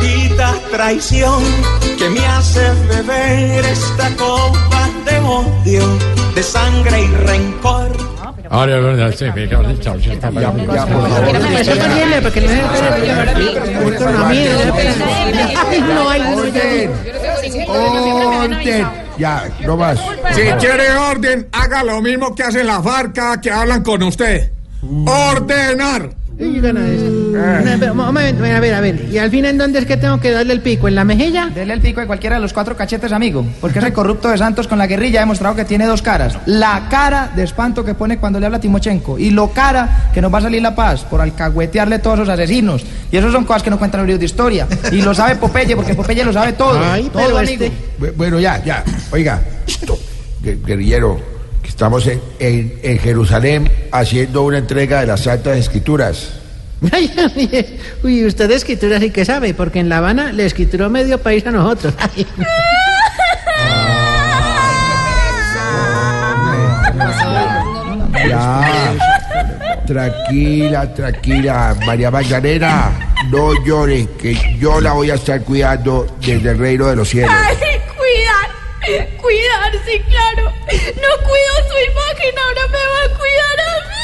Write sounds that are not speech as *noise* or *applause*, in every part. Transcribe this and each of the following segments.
Maldita traición que me hace beber esta copa de odio, de sangre y rencor. Ahora, verdad, sí, me cago en el chao, ya está, ya, ya, por favor. No hay orden. Orden. Ya, no más. Si quiere orden, haga lo mismo que hacen la farca que hablan con usted. Ordenar. Un momento, a ver, a ver. ¿Y al fin en dónde es que tengo que darle el pico? ¿En la mejilla? Dele el pico de cualquiera de los cuatro cachetes, amigo. Porque ese corrupto de Santos con la guerrilla ha demostrado que tiene dos caras. La cara de espanto que pone cuando le habla a Timochenko. Y lo cara que nos va a salir la paz por alcahuetearle todos esos asesinos. Y eso son cosas que no cuentan los libros de historia. Y lo sabe Popeye, porque Popeye lo sabe todo. Ay, todo, pero amigo. este- Bueno, ya, ya. Oiga, gu- guerrillero, estamos en, en- en Jerusalén haciendo una entrega de las Santas Escrituras. *laughs* Uy, usted de escritura sí que sabe, porque en La Habana le escrituró medio país a nosotros. *laughs* Ay. Ya. Tranquila, tranquila, María Magdalena. No llore, que yo la voy a estar cuidando desde el reino de los cielos. Ay, cuidar, cuidar, sí, claro. No cuido su imagen, ahora me va a cuidar a mí.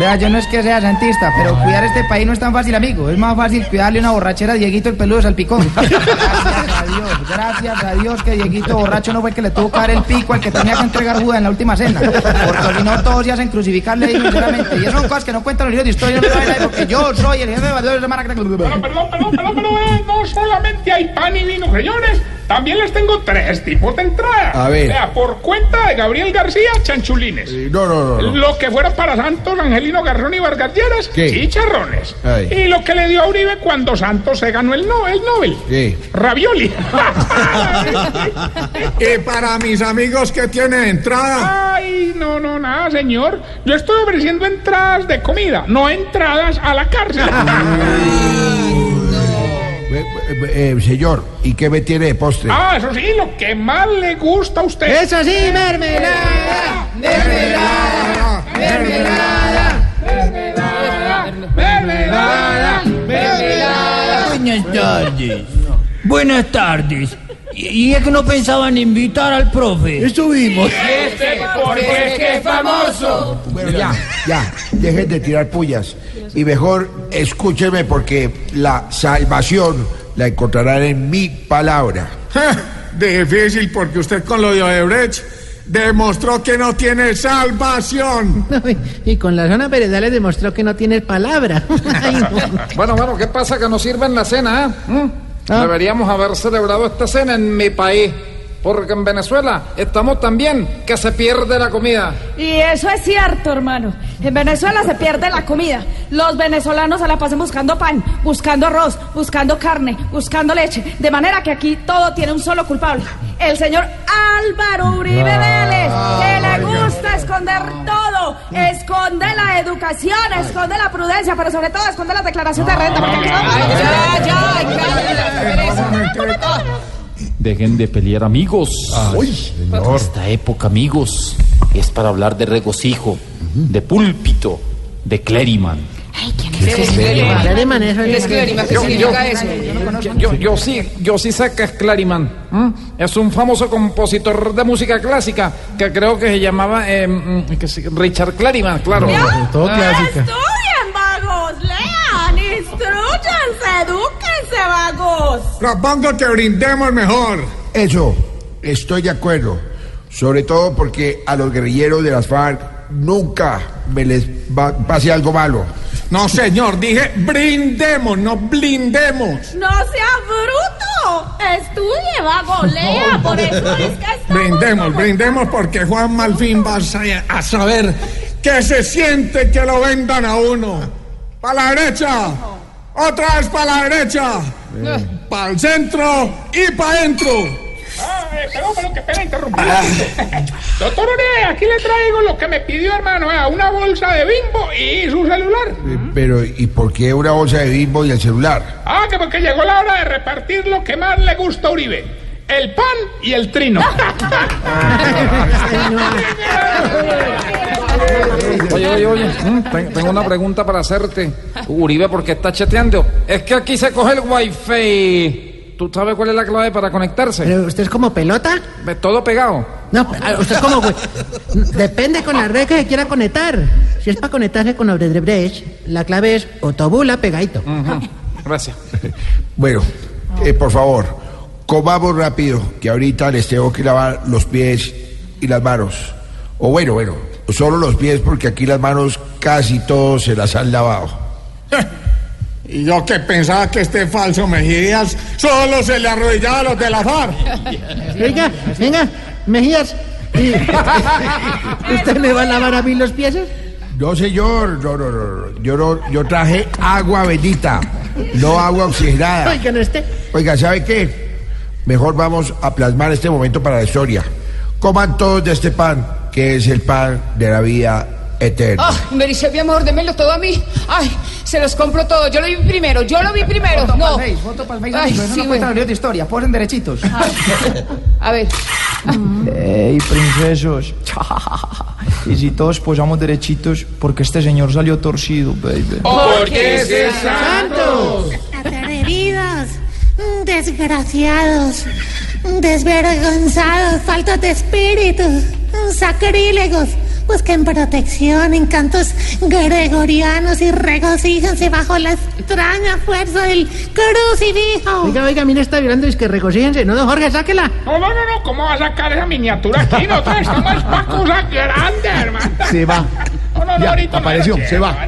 Vea, yo no es que sea santista, pero cuidar este país no es tan fácil, amigo. Es más fácil cuidarle una borrachera a Dieguito el peludo de salpicón. *laughs* Gracias a Dios, gracias a Dios que Dieguito borracho no fue el que le tuvo que dar el pico al que tenía que entregar Judas en la última cena. Porque si no, todos se hacen crucificarle ahí, sinceramente. Y eso son cosas que no cuentan los libros de historia, no porque yo soy el jefe de Valladolid de Maracaná. Perdón, perdón, perdón, perdón, perdón, eh, no solamente hay pan y vino, señores. También les tengo tres tipos de entrada. A ver. Vea, por cuenta de Gabriel García, chanchulines. Eh, No, no, no. no. Lo que fuera para Santos, Angelino Garrón y Vargas Lleras, ¿Qué? chicharrones. Ay. Y lo que le dio a Uribe cuando Santos se ganó el Nobel, el Nobel. ¿Qué? Ravioli. *laughs* y para mis amigos que tienen entrada. Ay, no, no, nada, señor. Yo estoy ofreciendo entradas de comida, no entradas a la cárcel. Eh, eh, eh, señor, ¿y qué me tiene de postre? ah, eso sí, lo que más le gusta a usted. Eso sí, mermelada, mermelada, mermelada, mermelada, mermelada. Buenas tardes. Buenas tardes. Y, y es que no pensaban invitar al profe. Estuvimos. Porque es que es famoso. Bueno, ya, ya, dejen de tirar pullas. Y mejor escúchenme porque la salvación la encontrarán en mi palabra. *laughs* Difícil porque usted con lo de Odebrecht demostró que no tiene salvación. *laughs* Y con la zona veredal le demostró que no tiene palabra. *laughs* Ay, no. Bueno, bueno, ¿qué pasa que no sirven la cena, eh? ¿Mm? Deberíamos haber celebrado esta cena en mi país. Porque en Venezuela estamos tan bien que se pierde la comida. Y eso es cierto, hermano. En Venezuela se pierde la comida. Los venezolanos se la pasan buscando pan, buscando arroz, buscando carne, buscando leche. De manera que aquí todo tiene un solo culpable. El señor Álvaro Uribe Vélez, que le gusta esconder todo. Esconde la educación, esconde la prudencia, pero sobre todo esconde la declaración de renta. Porque aquí estamos- Dejen de pelear, amigos. Esta época, amigos, es para hablar de regocijo, de púlpito, de clériman. Clariman, eso es- Yo, yo- yo- yo sí, yo sí sé que es Clariman. ¿m? Es un famoso compositor de música clásica que creo que se llamaba eh, mm, que sí, Richard Clariman, claro. Estudien, vagos, Propongo que brindemos mejor. Eso, estoy de acuerdo. Sobre todo porque a los guerrilleros de las FARC nunca me les va- pase algo malo. No, señor, dije brindemos, no blindemos. No sea bruto. Estudie, vago, lea. Por eso es que estamos Brindemos, como- brindemos porque Juan Malfín va a sa- a saber que se siente que lo vendan a uno. ¡Para la derecha! Otra vez para la derecha. Para el centro y para adentro. Ah, eh, perdón, pero qué pena interrumpir. *laughs* Doctor Uribe, aquí le traigo lo que me pidió, hermano. eh, Una bolsa de bimbo y su celular. Eh, Pero, ¿y por qué una bolsa de bimbo y el celular? Ah, que porque llegó la hora de repartir lo que más le gusta a Uribe. El pan y el trino. *laughs* *laughs* Oye, oye, oye, mm, ten- tengo una pregunta para hacerte. Uribe, ¿por qué está chateando? Es que aquí se coge el wifi. ¿Tú sabes cuál es la clave para conectarse? ¿Pero usted es como pelota? Todo pegado. No, usted es como... güey. Depende con la red que se quiera conectar. Si es para conectarse con Odebrecht, la clave es otobula pegadito. Gracias. Bueno, eh, por favor, comamos rápido, que ahorita les tengo que lavar los pies y las manos. O bueno, bueno, solo los pies porque aquí las manos casi todos se las han lavado. Y yo que pensaba que este falso Mejías solo se le arrodillaba a los de la FARC. Oiga, venga, Mejías. ¿y- *laughs* ¿Usted me va a lavar a mí los pies? No, señor, no, no, no, no. Yo, no, yo traje agua bendita, no agua oxigenada. Oiga, no esté. Oiga, ¿sabe qué? Mejor vamos a plasmar este momento para la historia. Coman todos de este pan, que es el pan de la vida eterna. Ah, Merisel, mi amor, démelo todo a mí. Ay, se los compro todo. Yo lo vi primero, yo lo vi primero. Foto No. pa'l Face, foto pa'l Face, Ay, eso sí, no cuenta bueno. libros de historia, posen derechitos. *laughs* A ver. Ey, princesos. y si todos posamos derechitos, porque este señor salió torcido, baby. Porque es santos. Atrevidos, desgraciados, desvergonzados, faltos de espíritu, sacrílegos. Busquen protección en cantos gregorianos y regocíjense bajo la extraña fuerza del crucifijo. Oiga, oiga, mira, está violando, es que regocíjense. No, don Jorge, sáquela. No, no, no, no, ¿cómo va a sacar esa miniatura aquí? *laughs* Nosotros estamos para cosas grandes, hermano. Se va. No, no, no, Ya, ahorita no apareció, se va.